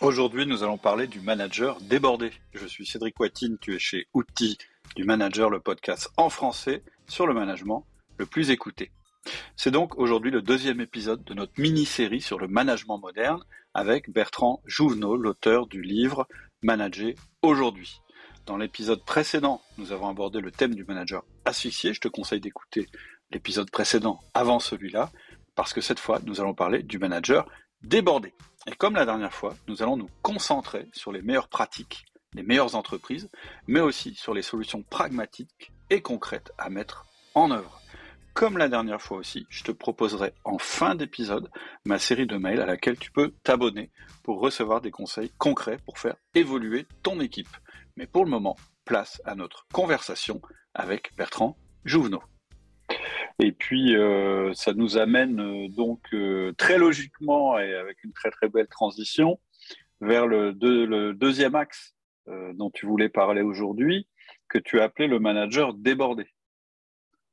Aujourd'hui, nous allons parler du manager débordé. Je suis Cédric Watine, tu es chez Outils du Manager, le podcast en français sur le management le plus écouté. C'est donc aujourd'hui le deuxième épisode de notre mini-série sur le management moderne avec Bertrand Jouvenot, l'auteur du livre Manager aujourd'hui. Dans l'épisode précédent, nous avons abordé le thème du manager asphyxié. Je te conseille d'écouter l'épisode précédent avant celui-là, parce que cette fois, nous allons parler du manager débordé. Et comme la dernière fois, nous allons nous concentrer sur les meilleures pratiques, les meilleures entreprises, mais aussi sur les solutions pragmatiques et concrètes à mettre en œuvre. Comme la dernière fois aussi, je te proposerai en fin d'épisode ma série de mails à laquelle tu peux t'abonner pour recevoir des conseils concrets pour faire évoluer ton équipe. Mais pour le moment, place à notre conversation avec Bertrand Jouvenot. Et puis, euh, ça nous amène euh, donc euh, très logiquement et avec une très très belle transition vers le, deuxième axe dont tu voulais parler aujourd'hui, que tu as appelé le manager débordé.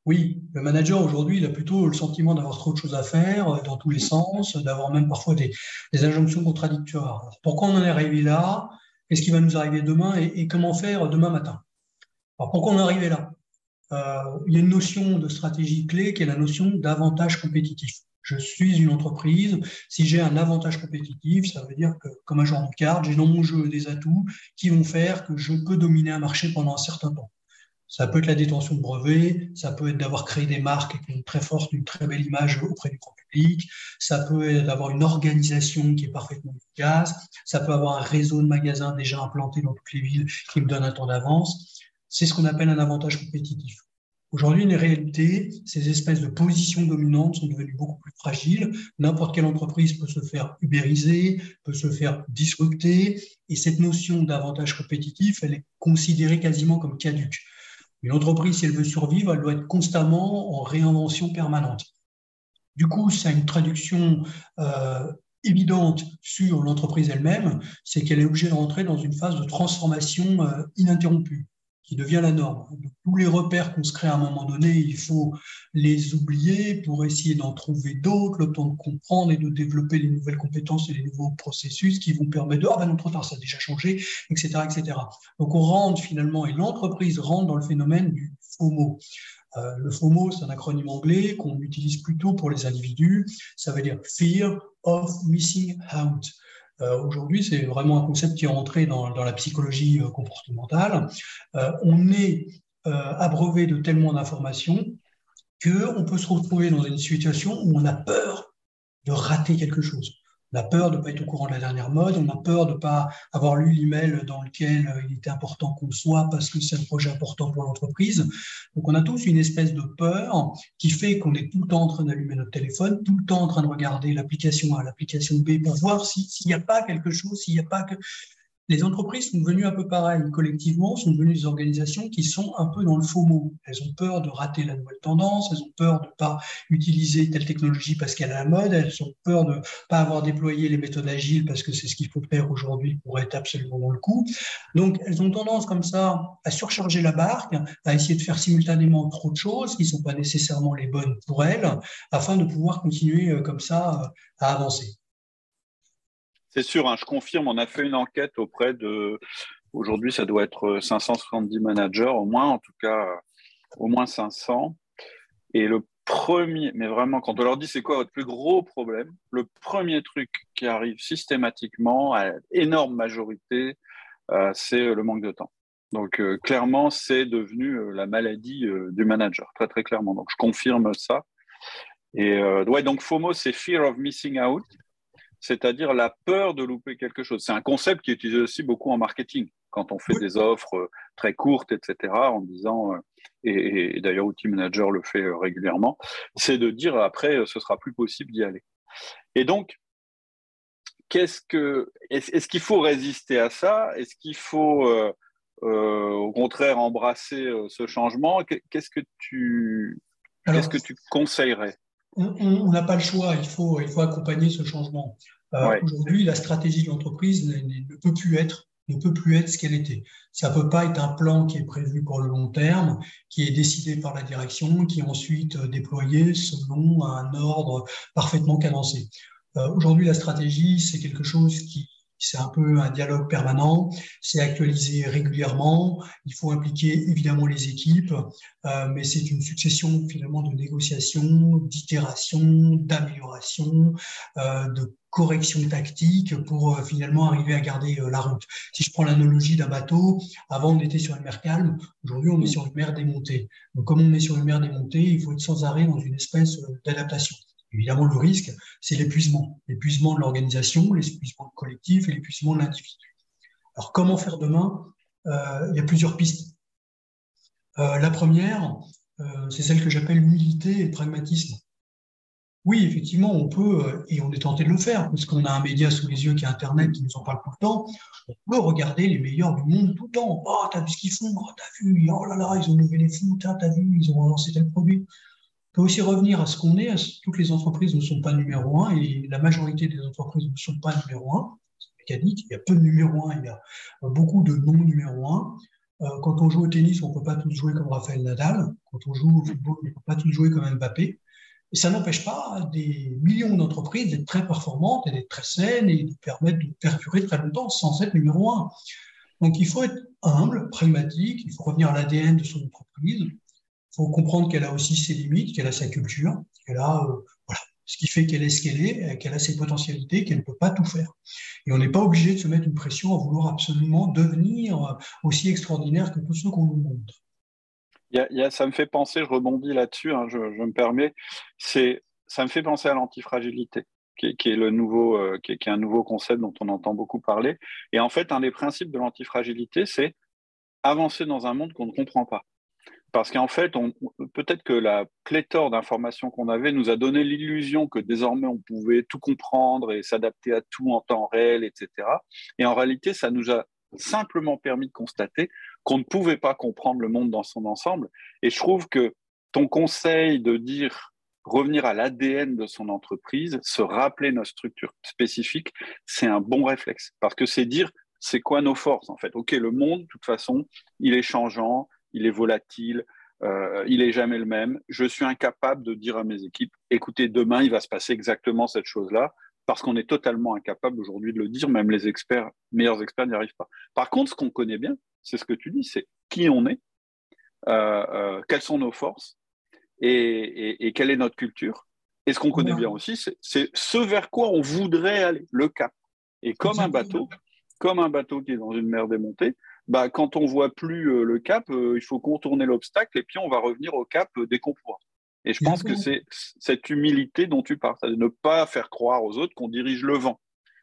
Oui, le manager aujourd'hui, il a plutôt le sentiment d'avoir trop de choses à faire dans tous les sens, d'avoir même parfois des, injonctions contradictoires. pourquoi on en est arrivé là? Qu'est-ce qui va nous arriver demain? Et, comment faire demain matin? Alors, pourquoi on est arrivé là? Il y a une notion de stratégie clé qui est la notion d'avantage compétitif. Je suis une entreprise. Si j'ai un avantage compétitif, ça veut dire que, comme un joueur de cartes, j'ai dans mon jeu des atouts qui vont faire que je peux dominer un marché pendant un certain temps. Ça peut être la détention de brevets, ça peut être d'avoir créé des marques qui ont une très forte, une très belle image auprès du grand public, ça peut être d'avoir une organisation qui est parfaitement efficace, ça peut avoir un réseau de magasins déjà implanté dans toutes les villes qui me donne un temps d'avance. C'est ce qu'on appelle un avantage compétitif. Aujourd'hui, une réalité, ces espèces de positions dominantes sont devenues beaucoup plus fragiles. N'importe quelle entreprise peut se faire ubériser, peut se faire disrupter, et cette notion d'avantage compétitif, elle est considérée quasiment comme caduque. Une entreprise, si elle veut survivre, elle doit être constamment en réinvention permanente. Du coup, ça une traduction euh, évidente sur l'entreprise elle-même, c'est qu'elle est obligée de rentrer dans une phase de transformation euh, ininterrompue qui devient la norme. tous les repères qu'on se crée à un moment donné, il faut les oublier pour essayer d'en trouver d'autres, le temps de comprendre et de développer les nouvelles compétences et les nouveaux processus qui vont permettre de, ah ben non, trop tard, ça a déjà changé, etc., etc. Donc on rentre finalement, et l'entreprise rentre dans le phénomène du FOMO. Euh, le FOMO, c'est un acronyme anglais qu'on utilise plutôt pour les individus. Ça veut dire Fear of Missing Out. Euh, aujourd'hui, c'est vraiment un concept qui est entré dans, la psychologie euh, comportementale. Euh, on est abreuvé de tellement d'informations qu'on peut se retrouver dans une situation où on a peur de rater quelque chose. On a peur de ne pas être au courant de la dernière mode, on a peur de ne pas avoir lu l'email dans lequel euh, il était important qu'on soit parce que c'est un projet important pour l'entreprise. Donc on a tous une espèce de peur qui fait qu'on est tout le temps en train d'allumer notre téléphone, tout le temps en train de regarder l'application A, l'application B pour voir s'il n'y a pas quelque chose, s'il n'y a pas que les entreprises sont devenues un peu pareilles. Collectivement, sont devenues des organisations qui sont un peu dans le faux mot. Elles ont peur de rater la nouvelle tendance, elles ont peur de ne pas utiliser telle technologie parce qu'elle est à la mode, elles ont peur de ne pas avoir déployé les méthodes agiles parce que c'est ce qu'il faut faire aujourd'hui pour être absolument dans le coup. Donc, elles ont tendance comme ça à surcharger la barque, à essayer de faire simultanément trop de choses qui ne sont pas nécessairement les bonnes pour elles, afin de pouvoir continuer euh, comme ça euh, à avancer. C'est sûr, hein, je confirme, on a fait une enquête auprès de, aujourd'hui ça doit être 570 managers au moins, en tout cas au moins 500. Et le premier, mais vraiment, quand on leur dit c'est quoi votre plus gros problème, le premier truc qui arrive systématiquement, à énorme majorité, euh, c'est le manque de temps. Donc euh, clairement, c'est devenu euh, la maladie du manager, très très clairement. Donc je confirme ça. Et ouais, donc FOMO, c'est Fear of Missing Out c'est-à-dire la peur de louper quelque chose. C'est un concept qui est utilisé aussi beaucoup en marketing, quand on fait des offres euh, très courtes, etc., en disant, euh, et, d'ailleurs Outil Manager le fait euh, régulièrement, c'est de dire après, ce sera plus possible d'y aller. Et donc, qu'est-ce que, est-ce qu'il faut résister à ça? Est-ce qu'il faut, au contraire, embrasser ce changement? Qu'est-ce que tu, qu'est-ce que tu conseillerais? On n'a pas le choix, il faut, il faut accompagner ce changement. Euh, aujourd'hui, la stratégie de l'entreprise ne, peut plus être ne peut plus être ce qu'elle était. Ça peut pas être un plan qui est prévu pour le long terme, qui est décidé par la direction, qui est ensuite euh, déployé selon un ordre parfaitement cadencé. Euh, aujourd'hui, la stratégie, c'est quelque chose qui C'est un peu un dialogue permanent, c'est actualisé régulièrement, il faut impliquer évidemment les équipes, euh, mais c'est une succession finalement de négociations, d'itérations, d'améliorations, euh, de corrections tactiques pour euh, finalement arriver à garder la route. Si je prends l'analogie d'un bateau, avant on était sur une mer calme, aujourd'hui on est sur une mer démontée. Donc comme on est sur une mer démontée, il faut être sans arrêt dans une espèce d'adaptation. Évidemment, le risque, c'est l'épuisement. L'épuisement de l'organisation, l'épuisement collectif et l'épuisement de l'individu. Alors, comment faire demain? Euh, Il y a plusieurs pistes. Euh, la première, euh, c'est celle que j'appelle l'humilité et pragmatisme. Oui, effectivement, on peut, et on est tenté de le faire, parce qu'on a un média sous les yeux qui est Internet, qui nous en parle tout le temps. On peut regarder les meilleurs du monde tout le temps. Oh, t'as vu ce qu'ils font? Oh, t'as vu? Oh là là, ils ont levé les fous. T'as vu? Ils ont lancé tel produit peut aussi revenir à ce qu'on est. Toutes les entreprises ne sont pas numéro un et la majorité des entreprises ne sont pas numéro un. C'est mécanique. Il y a peu de numéro un, il y a beaucoup de non numéro un. Euh, quand on joue au tennis, on ne peut pas tous jouer comme Raphaël Nadal. Quand on joue au football, on ne peut pas tous jouer comme Mbappé. Et ça n'empêche pas des millions d'entreprises d'être très performantes et d'être très saines et de permettre de perdurer très longtemps sans être numéro un. Donc il faut être humble, pragmatique, il faut revenir à l'ADN de son entreprise, faut comprendre qu'elle a aussi ses limites, qu'elle a sa culture, qu'elle a euh, voilà, ce qui fait qu'elle est ce qu'elle est, qu'elle a ses potentialités, qu'elle ne peut pas tout faire. Et on n'est pas obligé de se mettre une pression à vouloir absolument devenir euh, aussi extraordinaire que tous ceux qu'on nous montre. Ça me fait penser, je rebondis là-dessus, hein, je, me permets, c'est, ça me fait penser à l'antifragilité. Qui, est le nouveau, euh, qui, qui, est, un nouveau concept dont on entend beaucoup parler. Et en fait, un des principes de l'antifragilité, c'est avancer dans un monde qu'on ne comprend pas. Parce qu'en fait, peut-être que la pléthore d'informations qu'on avait nous a donné l'illusion que désormais on pouvait tout comprendre et s'adapter à tout en temps réel, etc. Et en réalité, ça nous a simplement permis de constater qu'on ne pouvait pas comprendre le monde dans son ensemble. Et je trouve que ton conseil de dire revenir à l'ADN de son entreprise, se rappeler nos structures spécifiques, c'est un bon réflexe. Parce que c'est dire, c'est quoi nos forces en fait? Ok, le monde, de toute façon, il est changeant, il est volatile, euh, il est jamais le même. Je suis incapable de dire à mes équipes, écoutez, demain, il va se passer exactement cette chose-là, parce qu'on est totalement incapable aujourd'hui de le dire, même les experts, meilleurs experts n'y arrivent pas. Par contre, ce qu'on connaît bien, c'est ce que tu dis, c'est qui on est, euh, euh, quelles sont nos forces et, quelle est notre culture. Et ce qu'on connaît bien aussi, c'est ce vers quoi on voudrait aller, le cap. Et comme un bateau, comme un bateau qui est dans une mer démontée, bah, quand on voit plus euh, le cap, euh, il faut contourner l'obstacle et puis on va revenir au cap euh, dès qu'on pourra. Et je pense que c'est cette humilité dont tu parles, c'est de ne pas faire croire aux autres qu'on dirige le vent.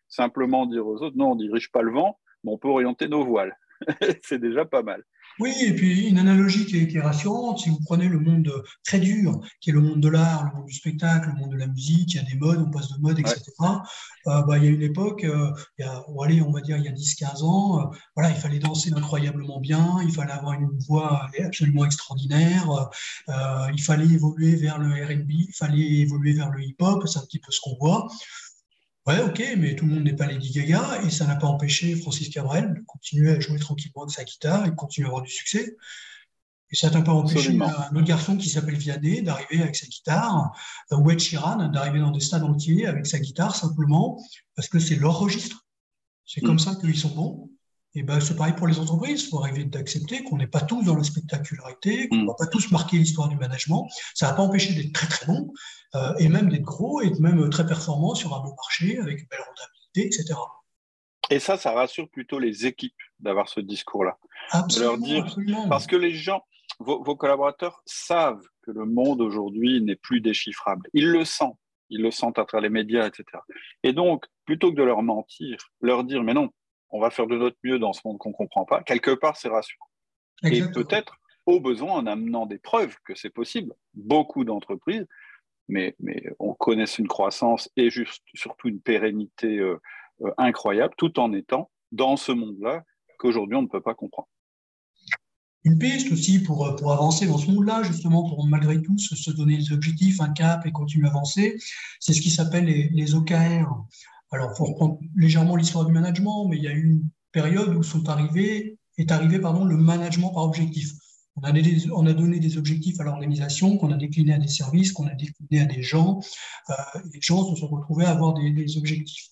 Simplement dire aux autres, non, on ne dirige pas le vent, mais on peut orienter nos voiles. c'est déjà pas mal. Oui, et puis une analogie qui est, rassurante, si vous prenez le monde très dur, qui est le monde de l'art, le monde du spectacle, le monde de la musique, il y a des modes, on passe de mode, etc. Euh, bah, il y a une époque, euh, il y a, allez, on va dire il y a 10-15 ans, euh, voilà, il fallait danser incroyablement bien, il fallait avoir une voix absolument extraordinaire, il fallait évoluer vers le R&B, il fallait évoluer vers le hip-hop, c'est un petit peu ce qu'on voit. Ouais, ok, mais tout le monde n'est pas Lady Gaga et ça n'a pas empêché Francis Cabrel de continuer à jouer tranquillement avec sa guitare et de continuer à avoir du succès. Et ça n'a pas empêché un autre garçon qui s'appelle Vianney d'arriver avec sa guitare, ou Ed Sheeran d'arriver dans des stades entiers avec sa guitare simplement parce que c'est leur registre. C'est comme mm. ça qu'ils sont bons. Et ben, c'est pareil pour les entreprises. Il faut arriver d'accepter qu'on n'est pas tous dans la spectacularité, qu'on ne mm. va pas tous marquer l'histoire du management. Ça n'a pas empêché d'être très très bon euh, et même d'être gros et même très performant sur un bon marché avec une belle rentabilité, etc. Et ça, ça rassure plutôt les équipes d'avoir ce discours-là. De leur dire, parce que les gens, vos, vos collaborateurs savent que le monde aujourd'hui n'est plus déchiffrable. Ils le sentent. Ils le sentent à travers les médias, etc. Et donc, plutôt que de leur mentir, leur dire, mais non, on va faire de notre mieux dans ce monde qu'on ne comprend pas, quelque part, c'est rassurant. Et peut-être, au besoin, en amenant des preuves que c'est possible, beaucoup d'entreprises, mais, mais on connaît une croissance et juste, surtout une pérennité euh, euh, incroyable, tout en étant dans ce monde-là qu'aujourd'hui, on ne peut pas comprendre. Une piste aussi pour, euh, pour avancer dans ce monde-là, justement, pour malgré tout se, donner des objectifs, un cap et continuer à avancer, c'est ce qui s'appelle les, les OKR. Alors, il faut reprendre légèrement l'histoire du management, mais il y a eu une période où est arrivé pardon, le management par objectif. On a, on a donné des objectifs à l'organisation qu'on a déclinés à des services, qu'on a déclinés à des gens. Euh, les gens se sont retrouvés à avoir des, des objectifs.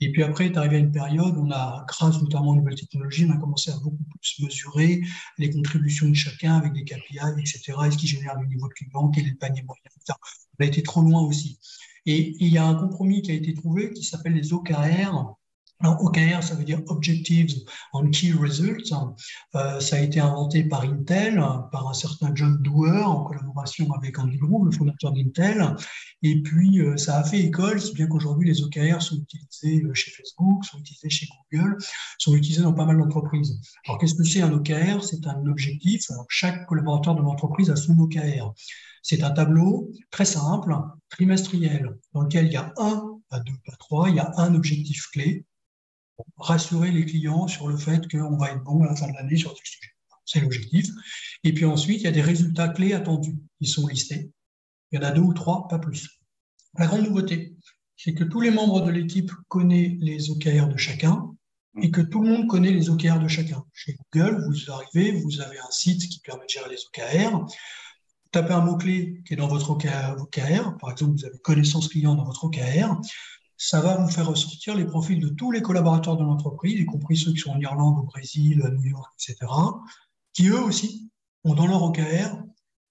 Et puis après est arrivé à une période où grâce notamment aux nouvelles technologies, on a commencé à beaucoup plus mesurer les contributions de chacun avec des KPI, etc. Est-ce qui génère le niveau de client, quel est le panier moyen, etc. On a été trop loin aussi. Et il y a un compromis qui a été trouvé qui s'appelle les OKR, alors, OKR, ça veut dire Objectives on Key Results. Euh, ça a été inventé par Intel, par un certain John Doerr, en collaboration avec Andy Grove, le fondateur d'Intel. Et puis, euh, ça a fait école, si bien qu'aujourd'hui, les OKR sont utilisés euh, chez Facebook, sont utilisés chez Google, sont utilisés dans pas mal d'entreprises. Alors, qu'est-ce que c'est un OKR C'est un objectif. Chaque collaborateur de l'entreprise a son OKR. C'est un tableau très simple, trimestriel, dans lequel il y a un, pas deux, pas trois, il y a un objectif clé rassurer les clients sur le fait qu'on va être bon à la fin de l'année sur ce sujet. C'est l'objectif. Et puis ensuite, il y a des résultats clés attendus qui sont listés. Il y en a deux ou trois, pas plus. La grande nouveauté, c'est que tous les membres de l'équipe connaissent les OKR de chacun et que tout le monde connaît les OKR de chacun. Chez Google, vous arrivez, vous avez un site qui permet de gérer les OKR. Tapez un mot-clé qui est dans votre OKR. Par exemple, vous avez connaissance client dans votre OKR ça va vous faire ressortir les profils de tous les collaborateurs de l'entreprise, y compris ceux qui sont en Irlande, au Brésil, à New York, etc., qui eux aussi ont dans leur OKR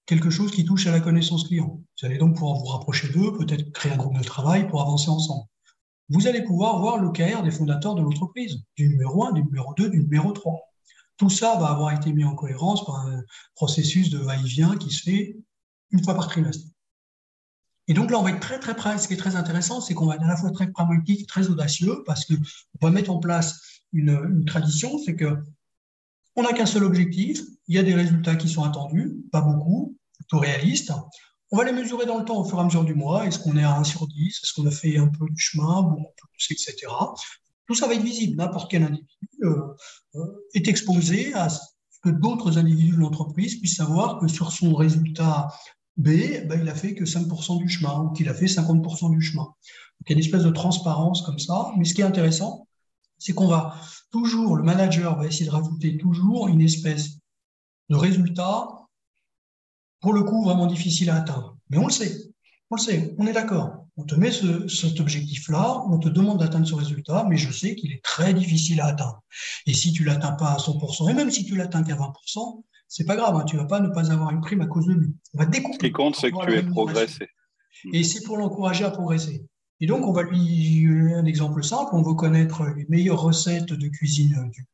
quelque chose qui touche à la connaissance client. Vous allez donc pouvoir vous rapprocher d'eux, peut-être créer un groupe de travail pour avancer ensemble. Vous allez pouvoir voir l'OKR des fondateurs de l'entreprise, du numéro 1, du numéro 2, du numéro 3. Tout ça va avoir été mis en cohérence par un processus de va-et-vient qui se fait une fois par trimestre. Et donc là, on va être très, très. Ce qui est très intéressant, c'est qu'on va être à la fois très pragmatique, très audacieux, parce qu'on va mettre en place une, tradition, c'est que on n'a qu'un seul objectif, il y a des résultats qui sont attendus, pas beaucoup, plutôt réalistes. On va les mesurer dans le temps au fur et à mesure du mois. Est-ce qu'on est à 1 sur 10 Est-ce qu'on a fait un peu du chemin, beaucoup plus, etc. Tout ça va être visible. N'importe quel individu euh, euh, est exposé à ce que d'autres individus de l'entreprise puissent savoir que sur son résultat B, ben, il a fait que 5% du chemin ou qu'il a fait 50% du chemin. Donc, il y a une espèce de transparence comme ça. Mais ce qui est intéressant, c'est qu'on va toujours, le manager va essayer de rajouter toujours une espèce de résultat, pour le coup, vraiment difficile à atteindre. Mais on le sait, on le sait, on est d'accord. On te met cet objectif-là, on te demande d'atteindre ce résultat, mais je sais qu'il est très difficile à atteindre. Et si tu l'atteins pas à 100%, et même si tu l'atteins qu'à 20%, c'est pas grave, hein, tu vas pas ne pas avoir une prime à cause de lui. On va découper. Ce qui compte, c'est que tu aies progressé. Et c'est pour l'encourager à progresser. Et donc, on va lui un exemple simple. On veut connaître les meilleures recettes de cuisine du,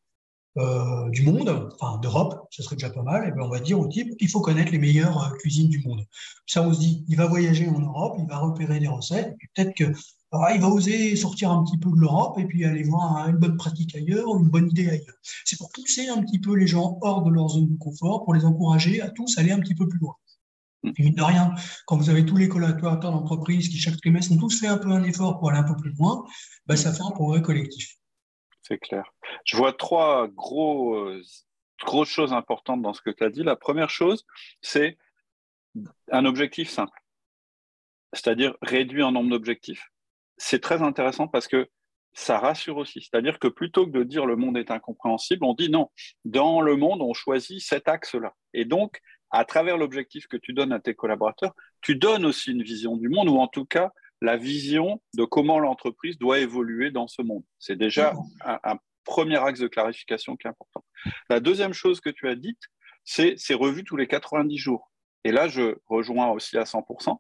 euh, du monde, enfin d'Europe, ce serait déjà pas mal. Et bien, on va dire au type, il faut connaître les meilleures euh, cuisines du monde. Ça, on se dit, il va voyager en Europe, il va repérer des recettes. Peut-être que ah, il va oser sortir un petit peu de l'Europe et puis aller voir une bonne pratique ailleurs, une bonne idée ailleurs. C'est pour pousser un petit peu les gens hors de leur zone de confort, pour les encourager à tous aller un petit peu plus loin. Et mine de rien, quand vous avez tous les collaborateurs d'entreprise qui chaque trimestre ont tous fait un peu un effort pour aller un peu plus loin, ben, ça fait un progrès collectif. C'est clair. Je vois trois gros, euh, grosses choses importantes dans ce que tu as dit. La première chose, c'est un objectif simple, c'est-à-dire réduire en nombre d'objectifs c'est très intéressant parce que ça rassure aussi. C'est-à-dire que plutôt que de dire le monde est incompréhensible, on dit non, dans le monde, on choisit cet axe-là. Et donc, à travers l'objectif que tu donnes à tes collaborateurs, tu donnes aussi une vision du monde, ou en tout cas la vision de comment l'entreprise doit évoluer dans ce monde. C'est déjà un, premier axe de clarification qui est important. La deuxième chose que tu as dite, c'est c'est revu tous les 90 jours. Et là, je rejoins aussi à 100%.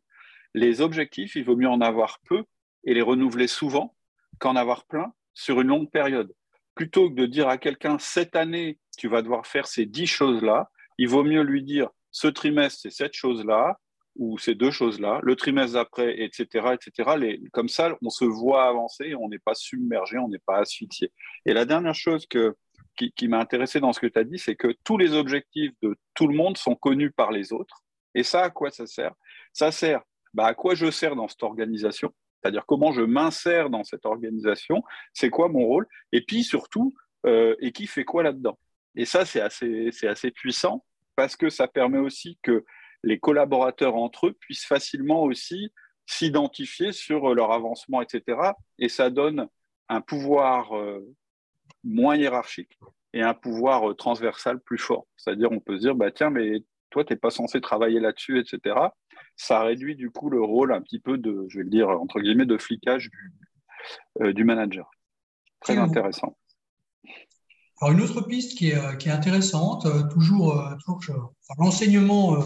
Les objectifs, il vaut mieux en avoir peu et les renouveler souvent qu'en avoir plein sur une longue période. Plutôt que de dire à quelqu'un, cette année, tu vas devoir faire ces dix choses-là, il vaut mieux lui dire, ce trimestre, c'est cette chose-là, ou ces deux choses-là, le trimestre d'après, etc., etc. Comme ça, on se voit avancer, on n'est pas submergé, on n'est pas asphyxié. Et la dernière chose qui, m'a intéressé dans ce que tu as dit, c'est que tous les objectifs de tout le monde sont connus par les autres. Et ça, à quoi ça sert? Ça sert bah, à quoi je sers dans cette organisation? C'est-à-dire comment je m'insère dans cette organisation, c'est quoi mon rôle, et puis surtout, euh, et qui fait quoi là-dedans? Et ça, c'est assez puissant parce que ça permet aussi que les collaborateurs entre eux puissent facilement aussi s'identifier sur leur avancement, etc. Et ça donne un pouvoir euh, moins hiérarchique. et un pouvoir transversal plus fort. C'est-à-dire, on peut se dire, bah, tiens, mais toi, tu n'es pas censé travailler là-dessus, etc. Ça réduit du coup le rôle un petit peu de, je vais le dire, entre guillemets, de flicage du, du manager. Très intéressant. Alors une autre piste qui est, euh, qui est intéressante, euh, toujours, euh, toujours l'enseignement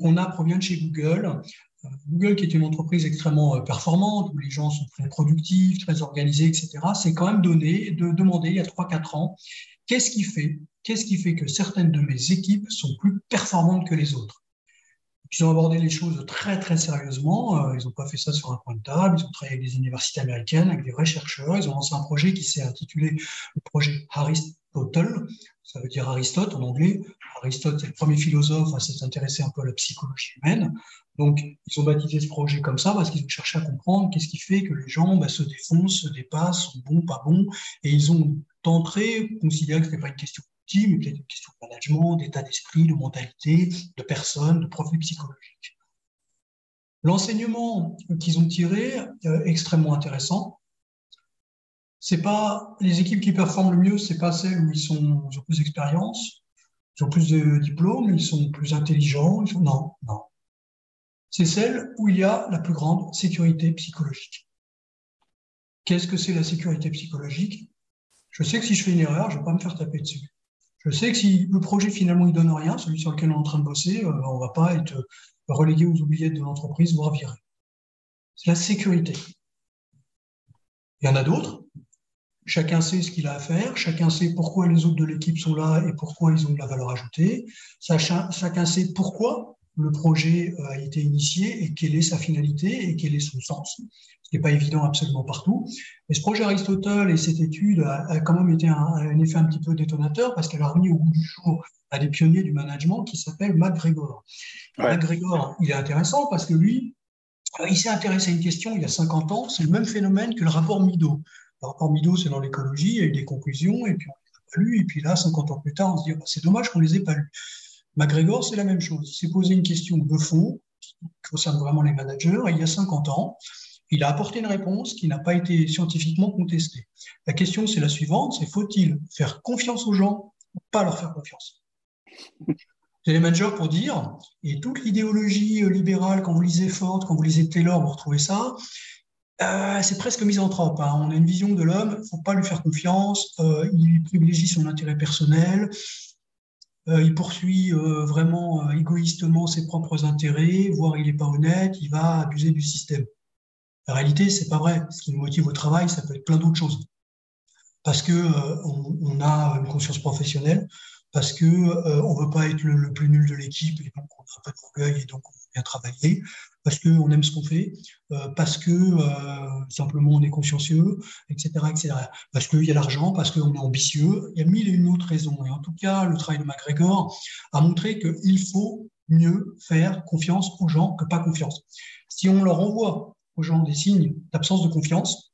qu'on a provient de chez Google. Google, qui est une entreprise extrêmement performante, où les gens sont très productifs, très organisés, etc., c'est quand même donné de demander il y a 3-4 ans, qu'est-ce qui fait, qu'est-ce qui fait que certaines de mes équipes sont plus performantes que les autres? Ils ont abordé les choses très très sérieusement. Euh, ils n'ont pas fait ça sur un coin de table. Ils ont travaillé avec des universités américaines, avec des vrais chercheurs. Ils ont lancé un projet qui s'est intitulé le projet Aristotle. Ça veut dire Aristote en anglais. Aristote, c'est le premier philosophe à s'intéresser un peu à la psychologie humaine. Donc, ils ont baptisé ce projet comme ça parce qu'ils ont cherché à comprendre qu'est-ce qui fait que les gens bah, se défoncent, se dépassent, sont bons, pas bons. Et ils ont tenté, considéré que ce n'était pas une question mais peut-être une question de management, d'état d'esprit, de mentalité, de personnes, de profil psychologique. L'enseignement qu'ils ont tiré, euh, extrêmement intéressant. C'est pas les équipes qui performent le mieux, c'est pas celles où ils, sont, ils ont plus d'expérience, ils ont plus de diplômes, ils sont plus intelligents. Non, non. C'est celles où il y a la plus grande sécurité psychologique. Qu'est-ce que c'est la sécurité psychologique? Je sais que si je fais une erreur, je ne vais pas me faire taper dessus. Je sais que si le projet finalement il donne rien, celui sur lequel on est en train de bosser, euh, on ne va pas être relégué aux oubliettes de l'entreprise, voire viré. C'est la sécurité. Il y en a d'autres. Chacun sait ce qu'il a à faire, chacun sait pourquoi les autres de l'équipe sont là et pourquoi ils ont de la valeur ajoutée. Chacun sait pourquoi le projet a été initié et quelle est sa finalité et quel est son sens, ce qui n'est pas évident absolument partout. Mais ce projet Aristote et cette étude a, quand même été un, effet un petit peu détonateur parce qu'elle a remis au bout du jour à des pionniers du management qui s'appellent MacGregor. MacGregor, il est intéressant parce que lui, euh, il s'est intéressé à une question il y a 50 ans, c'est le même phénomène que le rapport Mido. Le rapport Mido, c'est dans l'écologie, il y a eu des conclusions, et puis on les a pas lues, et puis là, 50 ans plus tard, on se dit, oh, c'est dommage qu'on les ait pas lues. McGregor, c'est la même chose. Il s'est posé une question de fond qui concerne vraiment les managers. il y a 50 ans, il a apporté une réponse qui n'a pas été scientifiquement contestée. La question, c'est la suivante, c'est faut-il faire confiance aux gens ou pas leur faire confiance? C'est les managers pour dire, et toute l'idéologie libérale, quand vous lisez Ford, quand vous lisez Taylor, vous retrouvez ça, euh, c'est presque misanthrope. Hein. On a une vision de l'homme, il ne faut pas lui faire confiance, euh, il privilégie son intérêt personnel, il poursuit euh, vraiment euh, égoïstement ses propres intérêts, voire il n'est pas honnête, il va abuser du système. La réalité, c'est pas vrai. Ce qui nous motive au travail, ça peut être plein d'autres choses. Parce que on, a une conscience professionnelle, parce que on veut pas être le, plus nul de l'équipe et donc on n'a pas d'orgueil et donc on veut bien travailler, parce qu'on aime ce qu'on fait, euh, parce que euh, simplement on est consciencieux, etc. etc. Parce qu'il y a l'argent, parce qu'on est ambitieux. Il y a mille et une autres raisons. Et en tout cas, le travail de McGregor a montré qu'il faut mieux faire confiance aux gens que pas confiance. Si on leur envoie aux gens des signes d'absence de confiance,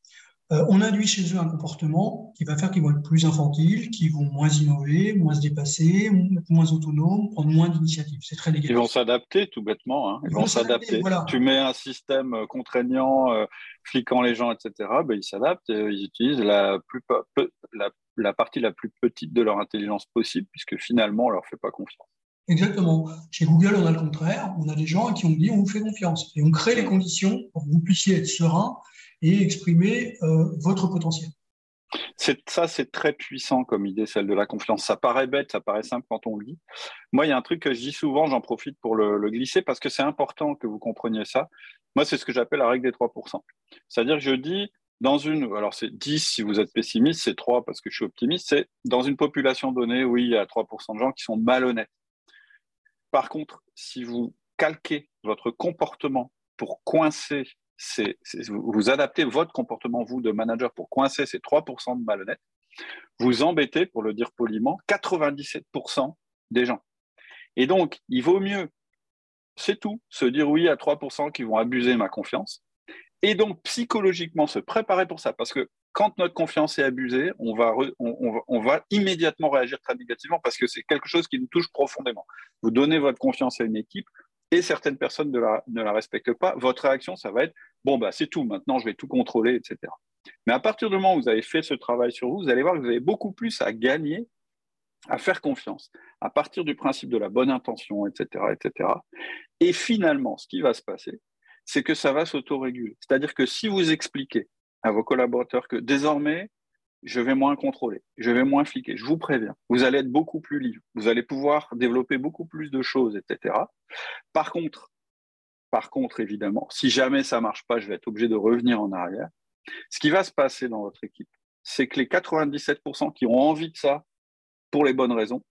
euh, on induit chez eux un comportement qui va faire qu'ils vont être plus infantiles, qu'ils vont moins innover, moins se dépasser, moins autonomes, prendre moins d'initiatives. C'est très négatif. Ils vont s'adapter tout bêtement. Hein. Ils, vont s'adapter. Tu mets un système euh, contraignant, euh, fliquant les gens, etc. Ben, ils s'adaptent. ils utilisent la, la, partie la plus petite de leur intelligence possible, puisque finalement, on ne leur fait pas confiance. Exactement. Chez Google, on a le contraire. On a des gens qui ont dit on vous fait confiance. Et on crée les conditions pour que vous puissiez être serein et exprimer euh, votre potentiel. Ça, c'est très puissant comme idée, celle de la confiance. Ça paraît bête, ça paraît simple quand on le dit. Moi, il y a un truc que je dis souvent, j'en profite pour le, glisser parce que c'est important que vous compreniez ça. Moi, c'est ce que j'appelle la règle des 3%. C'est-à-dire que je dis, dans une, alors c'est 10 si vous êtes pessimiste, c'est 3 parce que je suis optimiste, c'est dans une population donnée, oui, il y a 3% de gens qui sont malhonnêtes. Par contre, si vous calquez votre comportement pour coincer vous adaptez votre comportement, vous, de manager, pour coincer ces 3% de malhonnêtes, vous embêtez, pour le dire poliment, 97% des gens. Et donc, il vaut mieux, c'est tout, se dire oui à 3% qui vont abuser ma confiance, et donc psychologiquement se préparer pour ça, parce que quand notre confiance est abusée, on va immédiatement réagir très négativement parce que c'est quelque chose qui nous touche profondément. Vous donnez votre confiance à une équipe, et certaines personnes ne la, respectent pas, votre réaction, ça va être bon, bah, c'est tout, maintenant je vais tout contrôler, etc. Mais à partir du moment où vous avez fait ce travail sur vous, vous allez voir que vous avez beaucoup plus à gagner à faire confiance, à partir du principe de la bonne intention, etc., etc. Et finalement, ce qui va se passer, c'est que ça va s'autoréguler. C'est-à-dire que si vous expliquez à vos collaborateurs que désormais, je vais moins contrôler, je vais moins fliquer, je vous préviens, vous allez être beaucoup plus libre, vous allez pouvoir développer beaucoup plus de choses, etc. Par contre, par contre, évidemment, si jamais ça marche pas, je vais être obligé de revenir en arrière. Ce qui va se passer dans votre équipe, c'est que les 97% qui ont envie de ça pour les bonnes raisons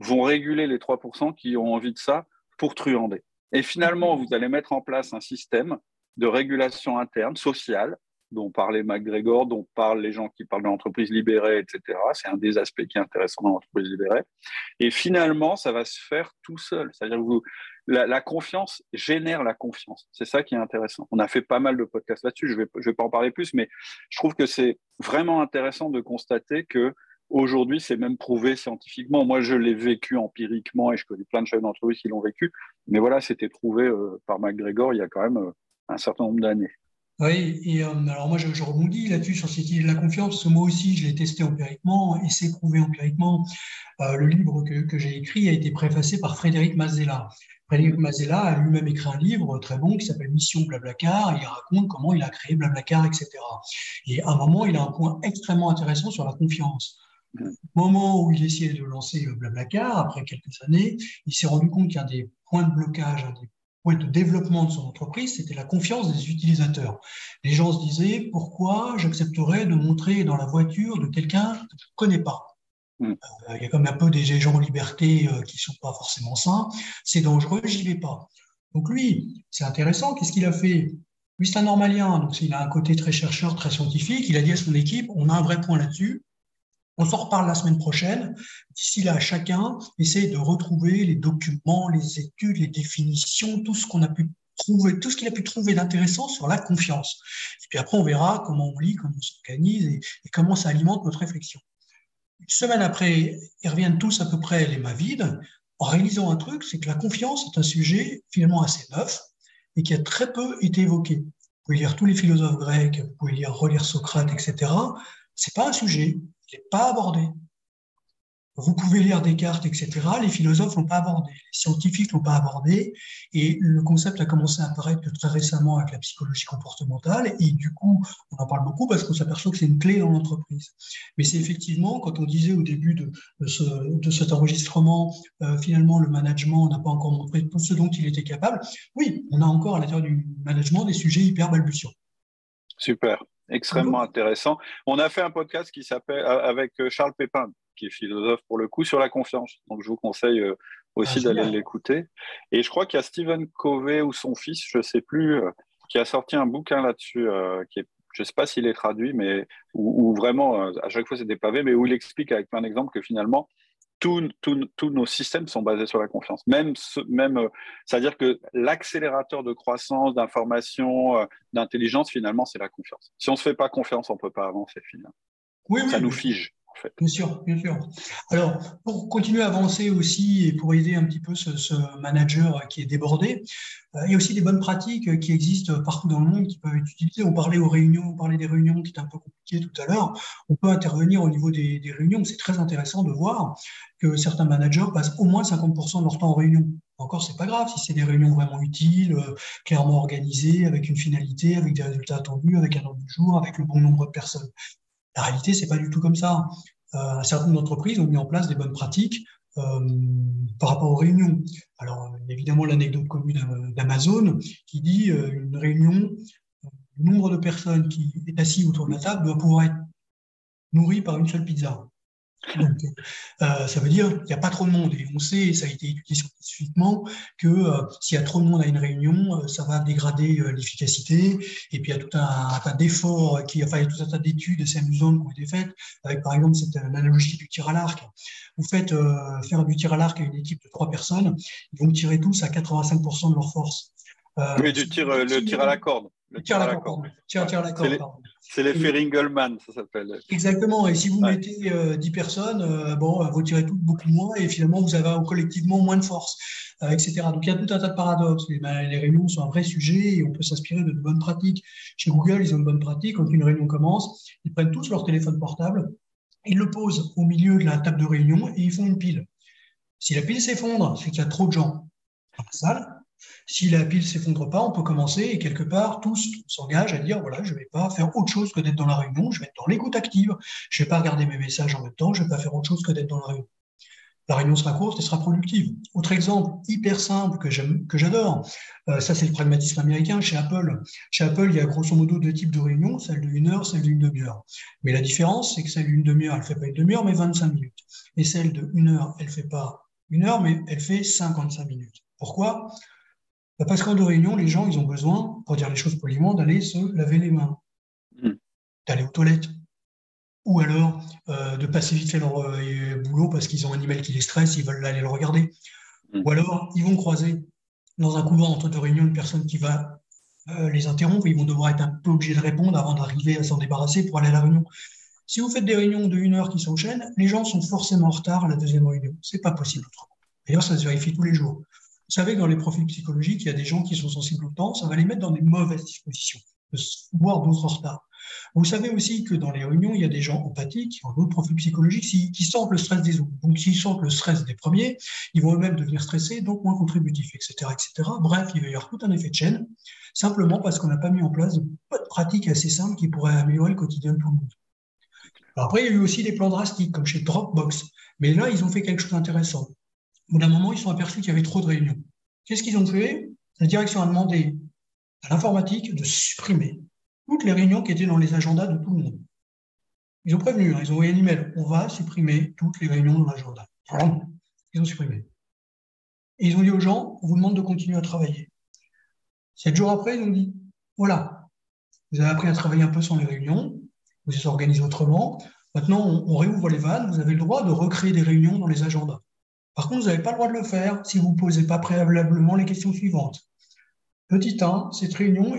vont réguler les 3% qui ont envie de ça pour truander. Et finalement, vous allez mettre en place un système de régulation interne, sociale, dont parlait McGregor, dont parlent les gens qui parlent de l'entreprise libérée, etc. C'est un des aspects qui est intéressant dans l'entreprise libérée. Et finalement, ça va se faire tout seul. C'est-à-dire que la, confiance génère la confiance. C'est ça qui est intéressant. On a fait pas mal de podcasts là-dessus. Je ne vais pas en parler plus, mais je trouve que c'est vraiment intéressant de constater que Aujourd'hui, c'est même prouvé scientifiquement. Moi, je l'ai vécu empiriquement et je connais plein de chefs d'entreprise qui l'ont vécu. Mais voilà, c'était prouvé euh, par McGregor il y a quand même euh, un certain nombre d'années. Oui, et euh, alors moi je, rebondis là-dessus sur cette idée de la confiance, parce que moi aussi je l'ai testé empiriquement et c'est prouvé empiriquement. Euh, le livre que, que j'ai écrit a été préfacé par Frédéric Mazella. Frédéric Mazella a lui-même écrit un livre très bon qui s'appelle Mission Blablacar, et il raconte comment il a créé Blablacar, etc. Et à un moment, il a un point extrêmement intéressant sur la confiance. Au moment où il essayait de lancer Blablacar, après quelques années, il s'est rendu compte qu'un des points de blocage, un des de développement de son entreprise, c'était la confiance des utilisateurs. Les gens se disaient, pourquoi j'accepterais de montrer dans la voiture de quelqu'un que je ne connais pas hmm. euh, Il y a comme un peu des gens en liberté euh, qui ne sont pas forcément sains. C'est dangereux, j'y vais pas. Donc lui, c'est intéressant. Qu'est-ce qu'il a fait? Lui, c'est un normalien. Donc il a un côté très chercheur, très scientifique. Il a dit à son équipe, on a un vrai point là-dessus. On s'en reparle la semaine prochaine. D'ici là, chacun essaie de retrouver les documents, les études, les définitions, tout ce qu'on a pu trouver, tout ce qu'il a pu trouver d'intéressant sur la confiance. Et puis après, on verra comment on lit, comment on s'organise et, comment ça alimente notre réflexion. Une semaine après, ils reviennent tous à peu près les mains vides en réalisant un truc, c'est que la confiance est un sujet finalement assez neuf et qui a très peu été évoqué. Vous pouvez lire tous les philosophes grecs, vous pouvez lire, relire Socrate, etc. C'est pas un sujet n'est pas abordé. Vous pouvez lire Descartes, etc. Les philosophes l'ont pas abordé, les scientifiques l'ont pas abordé, et le concept a commencé à apparaître très récemment avec la psychologie comportementale, et du coup, on en parle beaucoup parce qu'on s'aperçoit que c'est une clé dans l'entreprise. Mais c'est effectivement, quand on disait au début de, de, cet enregistrement, euh, finalement, le management n'a pas encore montré tout ce dont il était capable, oui, on a encore à l'intérieur du management des sujets hyper balbutiants. Super extrêmement intéressant. On a fait un podcast qui s'appelle avec euh, Charles Pépin, qui est philosophe pour le coup, sur la confiance. Donc je vous conseille euh, aussi ah, d'aller l'écouter. Et je crois qu'il y a Stephen Covey ou son fils, je ne sais plus, euh, qui a sorti un bouquin là-dessus, qui est, je ne sais pas s'il est traduit, mais où, vraiment, à chaque fois c'est des pavés, mais où il explique avec plein d'exemples que finalement, tous nos systèmes sont basés sur la confiance. Même, même euh, c'est-à-dire que l'accélérateur de croissance, d'information, euh, d'intelligence, finalement, c'est la confiance. Si on ne se fait pas confiance, on ne peut pas avancer, finalement. Oui, Ça nous fige. Bien sûr, bien sûr. Alors, pour continuer à avancer aussi et pour aider un petit peu ce, manager qui est débordé, euh, il y a aussi des bonnes pratiques qui existent partout dans le monde qui peuvent être utilisées. On parlait aux réunions, on parlait des réunions qui étaient un peu compliquées tout à l'heure. On peut intervenir au niveau des, réunions. C'est très intéressant de voir que certains managers passent au moins 50% de leur temps en réunion. Encore, c'est pas grave si c'est des réunions vraiment utiles, euh, clairement organisées, avec une finalité, avec des résultats attendus, avec un ordre du jour, avec le bon nombre de personnes. La réalité, c'est pas du tout comme ça. Euh, un certain nombre d'entreprises ont mis en place des bonnes pratiques euh, par rapport aux réunions. Alors, évidemment, l'anecdote connue d'Amazon qui dit euh, une réunion, le nombre de personnes qui est assis autour de la table doit pouvoir être nourri par une seule pizza. Donc, euh, ça veut dire qu'il n'y a pas trop de monde. Et on sait, et ça a été étudié scientifiquement, que euh, s'il y a trop de monde à une réunion, euh, ça va dégrader l'efficacité. Et puis, il y a tout un, tas d'efforts, qui, enfin, il y a tout un tas d'études assez amusantes qui ont été faites, avec par exemple cette analogie du tir à l'arc. Vous faites faire du tir à l'arc à une équipe de trois personnes, ils vont tirer tous à 85% de leur force. oui, du tir, le tir à la corde. Tiens la corde. Tiens, tiens la corde. C'est l'effet Ringelmann, ça s'appelle. Exactement. Et si vous mettez 10 euh, personnes, euh, bon, vous tirez tout beaucoup moins et finalement vous avez collectivement moins de force, euh, etc. Donc il y a tout un tas de paradoxes. Ben, les réunions sont un vrai sujet et on peut s'inspirer de, de bonnes pratiques. Chez Google, ils ont une bonne pratique. Quand une réunion commence, ils prennent tous leur téléphone portable, ils le posent au milieu de la table de réunion et ils font une pile. Si la pile s'effondre, c'est qu'il y a trop de gens dans la salle. Si la pile s'effondre pas, on peut commencer et quelque part, tous s'engagent à dire voilà, je ne vais pas faire autre chose que d'être dans la réunion, je vais être dans l'écoute active, je ne vais pas regarder mes messages en même temps, je ne vais pas faire autre chose que d'être dans la réunion. La réunion sera courte et sera productive. Autre exemple hyper simple que j'adore, euh, ça c'est le pragmatisme américain chez Apple. Chez Apple, il y a grosso modo deux types de réunions, celle de une heure, celle d'une demi-heure. Mais la différence, c'est que celle d'une demi-heure, elle ne fait pas une demi-heure, mais 25 minutes. Et celle de une heure, elle ne fait pas une heure, mais elle fait 55 minutes. Pourquoi? Parce qu'en deux réunions, les gens, ils ont besoin, pour dire les choses poliment, d'aller se laver les mains, hmm. d'aller aux toilettes, ou alors euh, de passer vite fait leur euh, boulot parce qu'ils ont un email qui les stresse, ils veulent aller le regarder. Hmm. Ou alors, ils vont croiser dans un couloir entre deux réunions une personne qui va euh, les interrompre, ils vont devoir être un peu obligés de répondre avant d'arriver à s'en débarrasser pour aller à la réunion. Si vous faites des réunions de une heure qui s'enchaînent, les gens sont forcément en retard à la deuxième réunion. C'est pas possible autrement. D'ailleurs, ça se vérifie tous les jours. Vous savez dans les profils psychologiques, il y a des gens qui sont sensibles au temps, ça va les mettre dans des mauvaises dispositions, voire d'autres en retard. Vous savez aussi que dans les réunions, il y a des gens empathiques, qui ont d'autres profils psychologiques, qui sentent le stress des autres. Donc, s'ils sentent le stress des premiers, ils vont eux-mêmes devenir stressés, donc moins contributifs, etc., etc. Bref, il va y avoir tout un effet de chaîne, simplement parce qu'on n'a pas mis en place de pratiques assez simples qui pourraient améliorer le quotidien de tout le monde après, il y a eu aussi des plans drastiques, comme chez Dropbox. Mais là, ils ont fait quelque chose d'intéressant. Au bout d'un moment, ils sont aperçus qu'il y avait trop de réunions. Qu'est-ce qu'ils ont fait? La direction a demandé à l'informatique de supprimer toutes les réunions qui étaient dans les agendas de tout le monde. Ils ont prévenu, hein, ils ont envoyé un email. On va supprimer toutes les réunions dans l'agenda. Ils ont supprimé. Et ils ont dit aux gens, on vous demande de continuer à travailler. Sept jours après, ils ont dit, voilà, vous avez appris à travailler un peu sans les réunions, vous êtes organisé autrement. Maintenant, on, réouvre les vannes, vous avez le droit de recréer des réunions dans les agendas. Par contre, vous n'avez pas le droit de le faire si vous ne posez pas préalablement les questions suivantes. Petit 1, cette réunion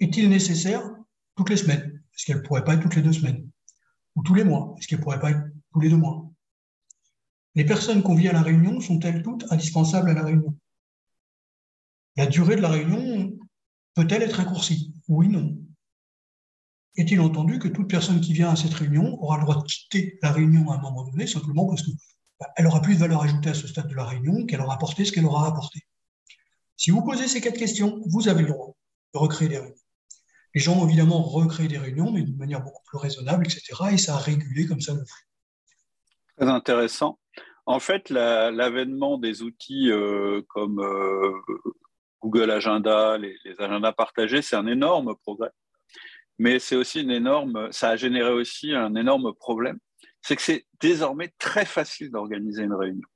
est-il nécessaire toutes les semaines? Est-ce qu'elle ne pourrait pas être toutes les deux semaines? Ou tous les mois? Est-ce qu'elle ne pourrait pas être tous les deux mois? Les personnes conviées à la réunion sont-elles toutes indispensables à la réunion? La durée de la réunion peut-elle être raccourcie? Oui, non. Est-il entendu que toute personne qui vient à cette réunion aura le droit de quitter la réunion à un moment donné, simplement parce qu'elle bah, aura plus de valeur ajoutée à ce stade de la réunion, qu'elle aura apporté ce qu'elle aura apporté Si vous posez ces quatre questions, vous avez le droit de recréer des réunions. Les gens ont évidemment recréé des réunions, mais d'une manière beaucoup plus raisonnable, etc. Et ça a régulé comme ça le flux. Très intéressant. En fait, l'avènement des outils euh, comme euh, Google Agenda, les agendas partagés, c'est un énorme progrès mais c'est aussi une énorme, ça a généré aussi un énorme problème, c'est que c'est désormais très facile d'organiser une réunion.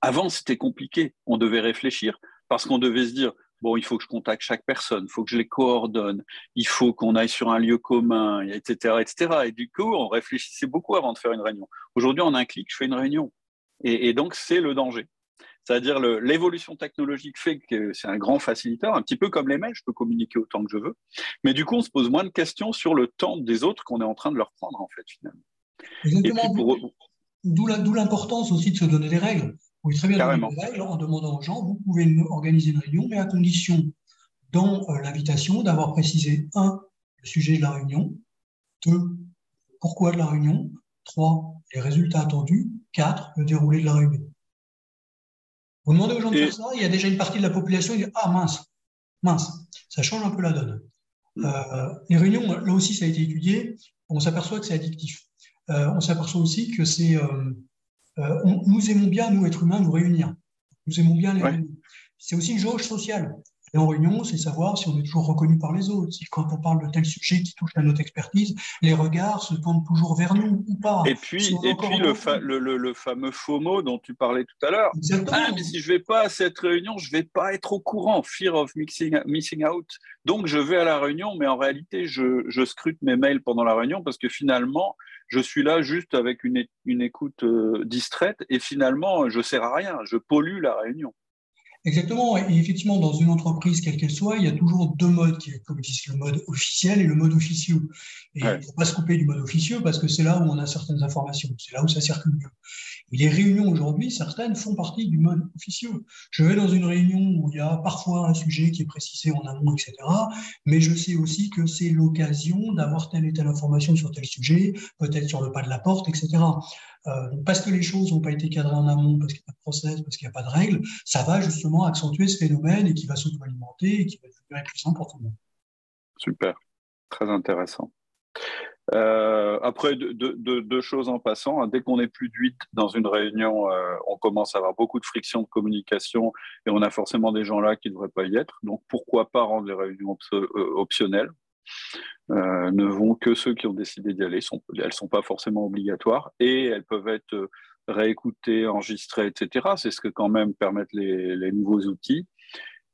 Avant, c'était compliqué, on devait réfléchir, parce qu'on devait se dire, bon, il faut que je contacte chaque personne, il faut que je les coordonne, il faut qu'on aille sur un lieu commun, etc., etc. Et du coup, on réfléchissait beaucoup avant de faire une réunion. Aujourd'hui, en un clic, je fais une réunion. et donc, c'est le danger. C'est-à-dire l'évolution technologique fait que c'est un grand facilitateur, un petit peu comme les mails, je peux communiquer autant que je veux. Mais du coup, on se pose moins de questions sur le temps des autres qu'on est en train de leur prendre, en fait, finalement. Exactement. D'où l'importance aussi de se donner des règles. Vous pouvez très bien donner des règles en demandant aux gens, vous pouvez organiser une réunion, mais à condition, dans euh, l'invitation, d'avoir précisé, un, le sujet de la réunion, deux, pourquoi de la réunion, trois, les résultats attendus, quatre, le déroulé de la réunion. Vous demandez aux gens de faire ça, il y a déjà une partie de la population qui dit Ah mince, mince, ça change un peu la donne. Mm. Euh, les réunions, là aussi, ça a été étudié, on s'aperçoit que c'est addictif. Euh, on s'aperçoit aussi que c'est. Euh, nous aimons bien, nous, êtres humains, nous réunir. Nous aimons bien les réunions. C'est aussi une jauge sociale. Et en réunion, c'est savoir si on est toujours reconnu par les autres, si quand on parle de tel sujet qui touche à notre expertise, les regards se tournent toujours vers nous ou pas. Et puis, et puis le, le, le, fameux FOMO dont tu parlais tout à l'heure. Ah, mais si je vais pas à cette réunion, je vais pas être au courant, fear of mixing, missing out. Donc, je vais à la réunion, mais en réalité, je, je scrute mes mails pendant la réunion parce que finalement, je suis là juste avec une, une écoute euh, distraite et finalement, je sers à rien, je pollue la réunion. Exactement. Et effectivement, dans une entreprise, quelle qu'elle soit, il y a toujours deux modes qui coexistent, le mode officiel et le mode officieux. Et il ne faut pas se couper du mode officieux parce que c'est là où on a certaines informations, c'est là où ça circule mieux. Et les réunions aujourd'hui, certaines font partie du mode officieux. Je vais dans une réunion où il y a parfois un sujet qui est précisé en amont, etc. Mais je sais aussi que c'est l'occasion d'avoir telle et telle information sur tel sujet, peut-être sur le pas de la porte, etc. Euh, parce que les choses n'ont pas été cadrées en amont, parce qu'il n'y a pas de process, parce qu'il n'y a pas de règles, ça va justement accentuer ce phénomène et qui va s'auto-alimenter et qui va devenir épuisant pour tout le monde. Super, très intéressant. Euh, après, deux, choses en passant. Hein. Dès qu'on est plus de 8 dans une réunion, euh, on commence à avoir beaucoup de friction de communication et on a forcément des gens là qui ne devraient pas y être. Donc, pourquoi pas rendre les réunions optionnelles? Euh, ne vont que ceux qui ont décidé d'y aller. elles ne sont pas forcément obligatoires et elles peuvent être euh, réécoutées, enregistrées, etc. C'est ce que quand même permettent les, nouveaux outils.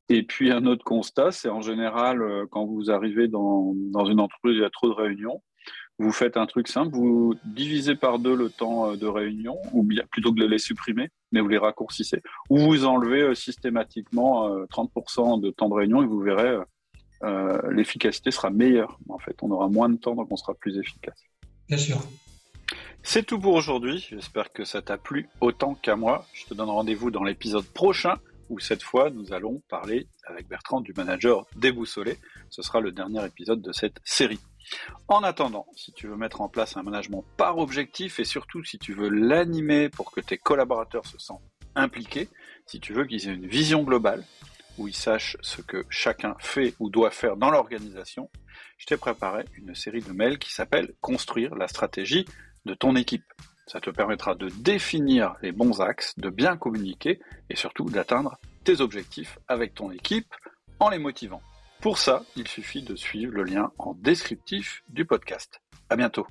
Et puis un autre constat, c'est en général euh, quand vous arrivez dans, une entreprise, il y a trop de réunions, vous faites un truc simple, vous divisez par deux le temps de réunion, ou bien plutôt que de les supprimer, mais vous les raccourcissez, ou vous enlevez systématiquement 30% de temps de réunion et vous verrez, euh, l'efficacité sera meilleure. En fait, on aura moins de temps, donc on sera plus efficace. Bien sûr. C'est tout pour aujourd'hui. J'espère que ça t'a plu autant qu'à moi. Je te donne rendez-vous dans l'épisode prochain où cette fois nous allons parler avec Bertrand du manager déboussolé. Ce sera le dernier épisode de cette série. En attendant, si tu veux mettre en place un management par objectif et surtout si tu veux l'animer pour que tes collaborateurs se sentent impliqués, si tu veux qu'ils aient une vision globale, où ils sachent ce que chacun fait ou doit faire dans l'organisation, je t'ai préparé une série de mails qui s'appelle Construire la stratégie de ton équipe. Ça te permettra de définir les bons axes, de bien communiquer et surtout d'atteindre tes objectifs avec ton équipe en les motivant. Pour ça, il suffit de suivre le lien en descriptif du podcast. À bientôt.